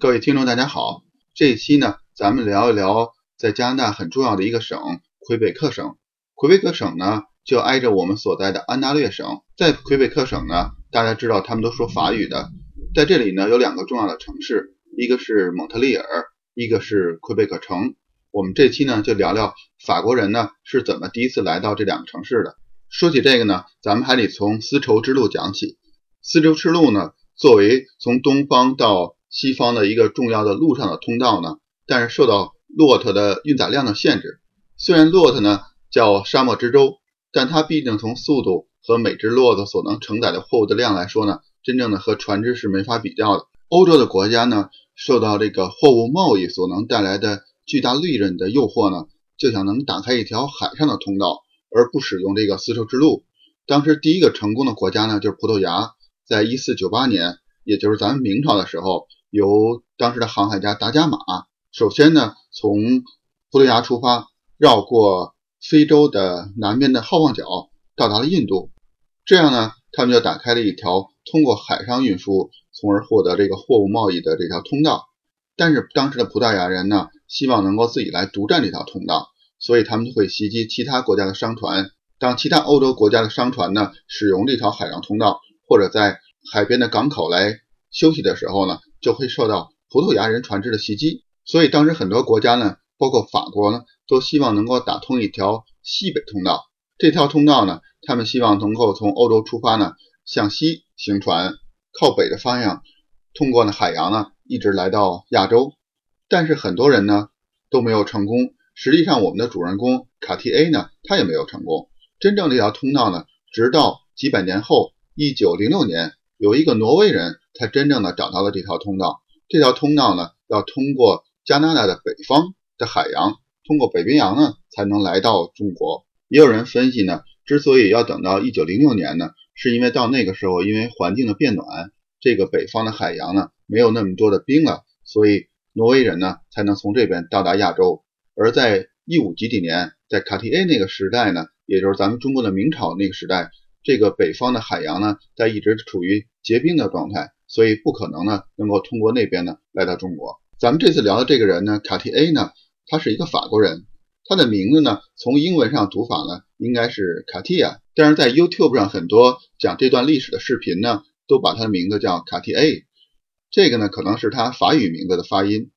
各位听众，大家好。这一期呢，咱们聊一聊在加拿大很重要的一个省——魁北克省。魁北克省呢，就挨着我们所在的安大略省。在魁北克省呢，大家知道他们都说法语的。在这里呢，有两个重要的城市，一个是蒙特利尔，一个是魁北克城。我们这期呢，就聊聊法国人呢是怎么第一次来到这两个城市的。说起这个呢，咱们还得从丝绸之路讲起。丝绸之路呢，作为从东方到西方的一个重要的路上的通道呢，但是受到骆驼的运载量的限制。虽然骆驼呢叫沙漠之舟，但它毕竟从速度和每只骆驼所能承载的货物的量来说呢，真正的和船只是没法比较的。欧洲的国家呢，受到这个货物贸易所能带来的巨大利润的诱惑呢，就想能打开一条海上的通道，而不使用这个丝绸之路。当时第一个成功的国家呢，就是葡萄牙，在一四九八年，也就是咱们明朝的时候。由当时的航海家达伽马首先呢，从葡萄牙出发，绕过非洲的南边的好望角，到达了印度。这样呢，他们就打开了一条通过海上运输，从而获得这个货物贸易的这条通道。但是当时的葡萄牙人呢，希望能够自己来独占这条通道，所以他们就会袭击其他国家的商船。当其他欧洲国家的商船呢，使用这条海上通道，或者在海边的港口来休息的时候呢，就会受到葡萄牙人船只的袭击，所以当时很多国家呢，包括法国呢，都希望能够打通一条西北通道。这条通道呢，他们希望能够从欧洲出发呢，向西行船，靠北的方向，通过呢海洋呢，一直来到亚洲。但是很多人呢都没有成功。实际上，我们的主人公卡提 A 呢，他也没有成功。真正这条通道呢，直到几百年后，一九零六年，有一个挪威人。他真正的找到了这条通道，这条通道呢，要通过加拿大的北方的海洋，通过北冰洋呢，才能来到中国。也有人分析呢，之所以要等到一九零六年呢，是因为到那个时候，因为环境的变暖，这个北方的海洋呢，没有那么多的冰了，所以挪威人呢，才能从这边到达亚洲。而在一五几几年，在卡提 A 那个时代呢，也就是咱们中国的明朝那个时代，这个北方的海洋呢，在一直处于结冰的状态。所以不可能呢，能够通过那边呢来到中国。咱们这次聊的这个人呢，卡提 A 呢，他是一个法国人，他的名字呢，从英文上读法呢，应该是卡蒂亚。但是在 YouTube 上很多讲这段历史的视频呢，都把他的名字叫卡蒂 A。这个呢，可能是他法语名字的发音。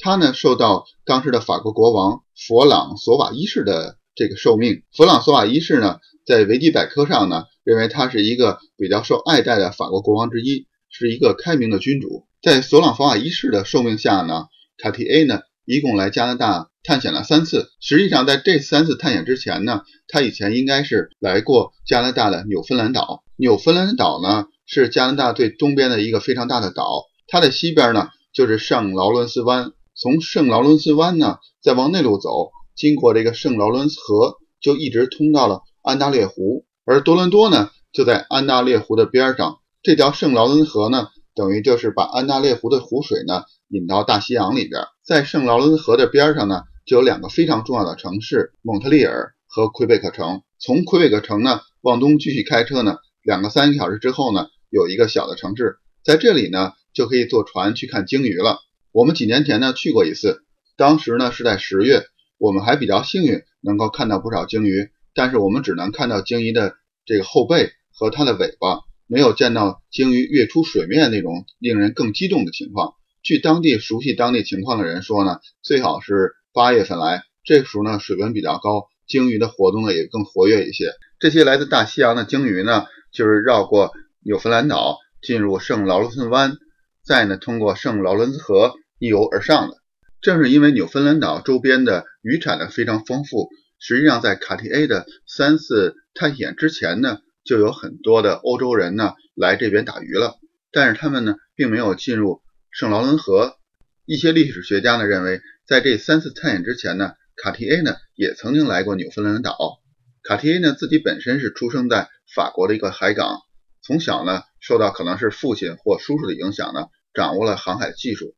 他呢，受到当时的法国国王弗朗索瓦一世的这个受命。弗朗索瓦一世呢，在维基百科上呢，认为他是一个比较受爱戴的法国国王之一。是一个开明的君主，在索朗索瓦一世的受命下呢，卡提 A 呢一共来加拿大探险了三次。实际上，在这三次探险之前呢，他以前应该是来过加拿大的纽芬兰岛。纽芬兰岛呢是加拿大最东边的一个非常大的岛，它的西边呢就是圣劳伦斯湾。从圣劳伦斯湾呢再往内陆走，经过这个圣劳伦斯河，就一直通到了安大略湖。而多伦多呢就在安大略湖的边上。这条圣劳伦斯河呢，等于就是把安大略湖的湖水呢引到大西洋里边。在圣劳伦斯河的边上呢，就有两个非常重要的城市：蒙特利尔和魁北克城。从魁北克城呢往东继续开车呢，两个三个小时之后呢，有一个小的城市，在这里呢就可以坐船去看鲸鱼了。我们几年前呢去过一次，当时呢是在十月，我们还比较幸运，能够看到不少鲸鱼，但是我们只能看到鲸鱼的这个后背和它的尾巴。没有见到鲸鱼跃出水面那种令人更激动的情况。据当地熟悉当地情况的人说呢，最好是八月份来，这个时候呢水温比较高，鲸鱼的活动呢也更活跃一些。这些来自大西洋的鲸鱼呢，就是绕过纽芬兰岛，进入圣劳伦斯湾，再呢通过圣劳伦斯河一游而上的。正是因为纽芬兰岛周边的渔产呢非常丰富，实际上在卡提 A 的三次探险之前呢。就有很多的欧洲人呢来这边打鱼了，但是他们呢并没有进入圣劳伦河。一些历史学家呢认为，在这三次探险之前呢，卡提 A 呢也曾经来过纽芬兰岛。卡提 A 呢自己本身是出生在法国的一个海港，从小呢受到可能是父亲或叔叔的影响呢，掌握了航海技术，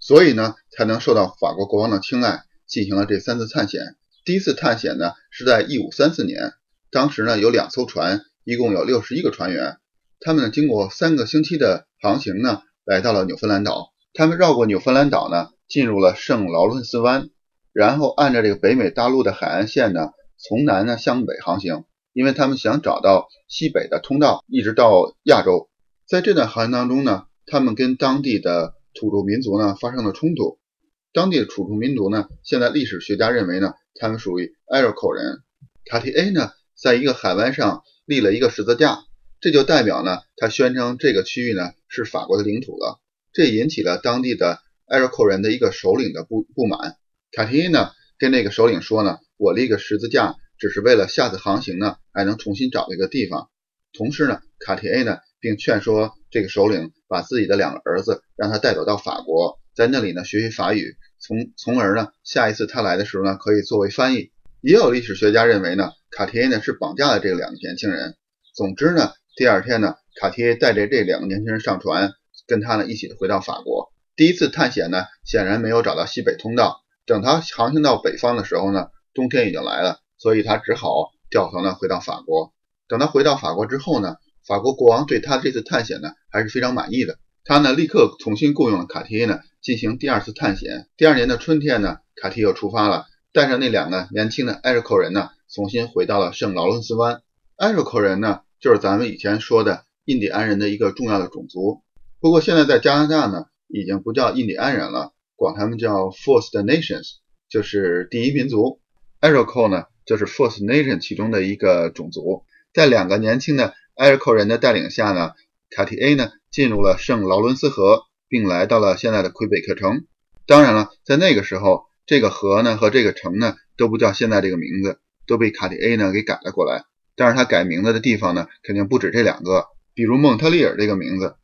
所以呢才能受到法国国王的青睐，进行了这三次探险。第一次探险呢是在一五三四年，当时呢有两艘船。一共有六十一个船员，他们呢经过三个星期的航行呢，来到了纽芬兰岛。他们绕过纽芬兰岛呢，进入了圣劳伦斯湾，然后按照这个北美大陆的海岸线呢，从南呢向北航行，因为他们想找到西北的通道，一直到亚洲。在这段航行当中呢，他们跟当地的土著民族呢发生了冲突。当地的土著民族呢，现在历史学家认为呢，他们属于埃若口人。卡提 A 呢，在一个海湾上立了一个十字架，这就代表呢，他宣称这个区域呢是法国的领土了。这引起了当地的埃若口人的一个首领的不不满。卡提 A 呢跟那个首领说呢，我立个十字架只是为了下次航行呢还能重新找一个地方。同时呢，卡提 A 呢并劝说这个首领把自己的两个儿子让他带走到法国，在那里呢学习法语，从从而呢下一次他来的时候呢可以作为翻译。也有历史学家认为呢，卡提耶呢是绑架了这两个年轻人。总之呢，第二天呢，卡提耶带着这两个年轻人上船。跟他呢一起回到法国。第一次探险呢，显然没有找到西北通道。等他航行到北方的时候呢，冬天已经来了，所以他只好掉头呢回到法国。等他回到法国之后呢，法国国王对他这次探险呢还是非常满意的。他呢立刻重新雇佣了卡提耶呢进行第二次探险。第二年的春天呢，卡提又出发了，带着那两个年轻的埃瑞克人呢，重新回到了圣劳伦斯湾。埃瑞克人呢，就是咱们以前说的印第安人的一个重要的种族。不过现在在加拿大呢，已经不叫印第安人了，管他们叫 First Nations，就是第一民族。a r i c o 呢，就是 First Nation 其中的一个种族。在两个年轻的艾瑞克人的带领下呢，卡提 A 呢进入了圣劳伦斯河，并来到了现在的魁北克城。当然了，在那个时候，这个河呢和这个城呢都不叫现在这个名字，都被卡迪 A 呢给改了过来。但是他改名字的地方呢，肯定不止这两个，比如蒙特利尔这个名字。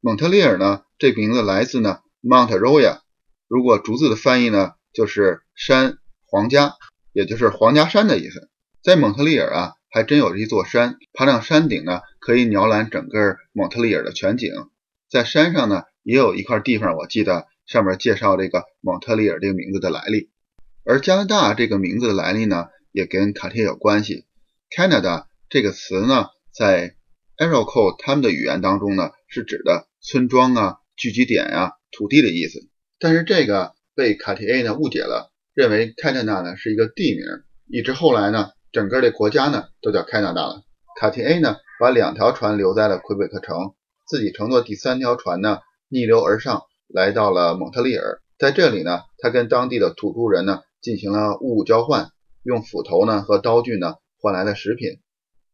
蒙特利尔呢，这名字来自呢 Mount Royal，如果逐字的翻译呢，就是山皇家，也就是皇家山的意思。在蒙特利尔啊，还真有一座山，爬上山顶呢，可以鸟览整个蒙特利尔的全景。在山上呢，也有一块地方，我记得上面介绍这个蒙特利尔这个名字的来历。而加拿大这个名字的来历呢，也跟卡贴有关系。Canada 这个词呢，在 a r o c o 他们的语言当中呢，是指的。村庄啊，聚集点呀，土地的意思。但是这个被卡提 A 呢误解了，认为 Canada 呢是一个地名，一直后来呢，整个的国家呢都叫开纳大了。卡提 A 呢把两条船留在了魁北克城，自己乘坐第三条船呢逆流而上，来到了蒙特利尔。在这里呢，他跟当地的土著人呢进行了物物交换，用斧头呢和刀具呢换来了食品。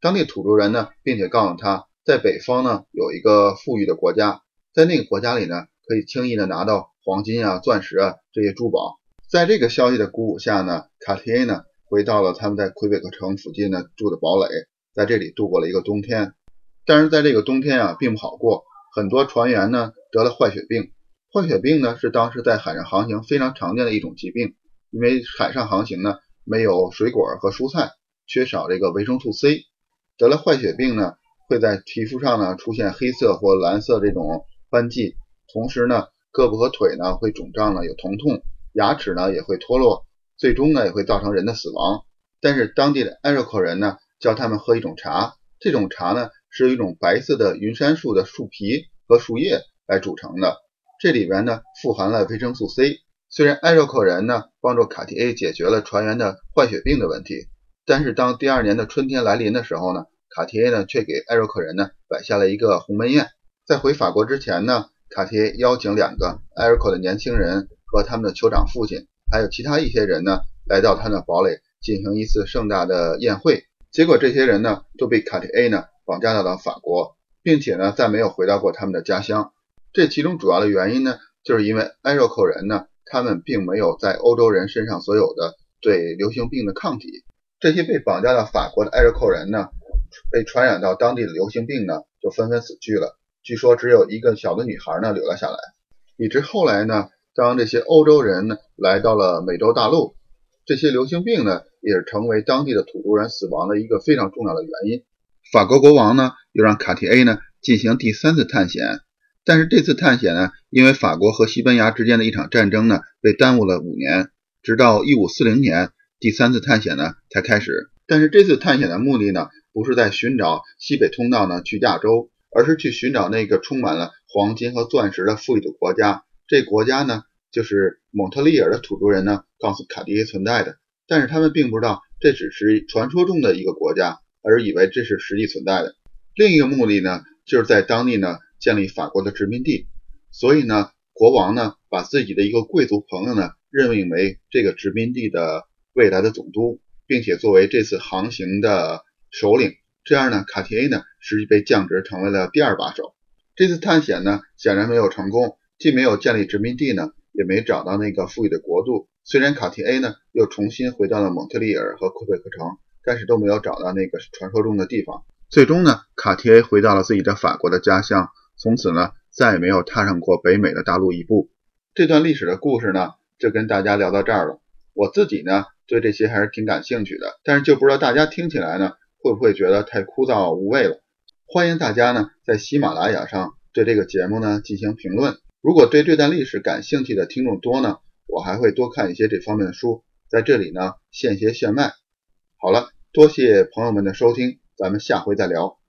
当地土著人呢，并且告诉他。在北方呢，有一个富裕的国家，在那个国家里呢，可以轻易的拿到黄金啊、钻石啊这些珠宝。在这个消息的鼓舞下呢，卡提 A 呢回到了他们在魁北克城附近呢住的堡垒，在这里度过了一个冬天。但是在这个冬天啊，并不好过，很多船员呢得了坏血病。坏血病呢是当时在海上航行非常常见的一种疾病，因为海上航行呢没有水果和蔬菜，缺少这个维生素 C，得了坏血病呢。会在皮肤上呢出现黑色或蓝色这种斑迹，同时呢胳膊和腿呢会肿胀呢有疼痛，牙齿呢也会脱落，最终呢也会造成人的死亡。但是当地的艾瑞克人呢教他们喝一种茶，这种茶呢是一种白色的云杉树的树皮和树叶来组成的，这里边呢富含了维生素 C。虽然艾瑞克人呢帮助卡提 A 解决了船员的坏血病的问题，但是当第二年的春天来临的时候呢。卡提 A 呢，却给艾瑞克人呢摆下了一个鸿门宴。在回法国之前呢，卡提 A 邀请两个艾瑞克的年轻人和他们的酋长父亲，还有其他一些人呢，来到他的堡垒进行一次盛大的宴会。结果这些人呢，都被卡提 A 呢绑架到了法国，并且呢，再没有回到过他们的家乡。这其中主要的原因呢，就是因为艾瑞克人呢，他们并没有在欧洲人身上所有的对流行病的抗体。这些被绑架到法国的艾瑞克人呢。被传染到当地的流行病呢，就纷纷死去了。据说只有一个小的女孩呢留了下来。以至后来呢，当这些欧洲人呢来到了美洲大陆，这些流行病呢也是成为当地的土著人死亡的一个非常重要的原因。法国国王呢又让卡提 A 呢进行第三次探险，但是这次探险呢，因为法国和西班牙之间的一场战争呢，被耽误了五年，直到一五四零年，第三次探险呢才开始。但是这次探险的目的呢？不是在寻找西北通道呢去亚洲，而是去寻找那个充满了黄金和钻石的富裕的国家。这国家呢就是蒙特利尔的土著人呢告诉卡迪耶存在的，但是他们并不知道这只是传说中的一个国家，而以为这是实际存在的。另一个目的呢，就是在当地呢建立法国的殖民地，所以呢，国王呢把自己的一个贵族朋友呢任命为这个殖民地的未来的总督，并且作为这次航行的首领。这样呢，卡提 A 呢实际被降职成为了第二把手。这次探险呢显然没有成功，既没有建立殖民地呢，也没找到那个富裕的国度。虽然卡提 A 呢又重新回到了蒙特利尔和魁北克城，但是都没有找到那个传说中的地方。最终呢，卡提 A 回到了自己的法国的家乡，从此呢，再也没有踏上过北美的大陆一步。这段历史的故事呢，就跟大家聊到这儿了。我自己呢，对这些还是挺感兴趣的，但是就不知道大家听起来呢，会不会觉得太枯燥无味了？欢迎大家呢，在喜马拉雅上对这个节目呢进行评论。如果对这段历史感兴趣的听众多呢，我还会多看一些这方面的书，在这里呢，现学现卖。好了，多谢朋友们的收听。咱们下回再聊。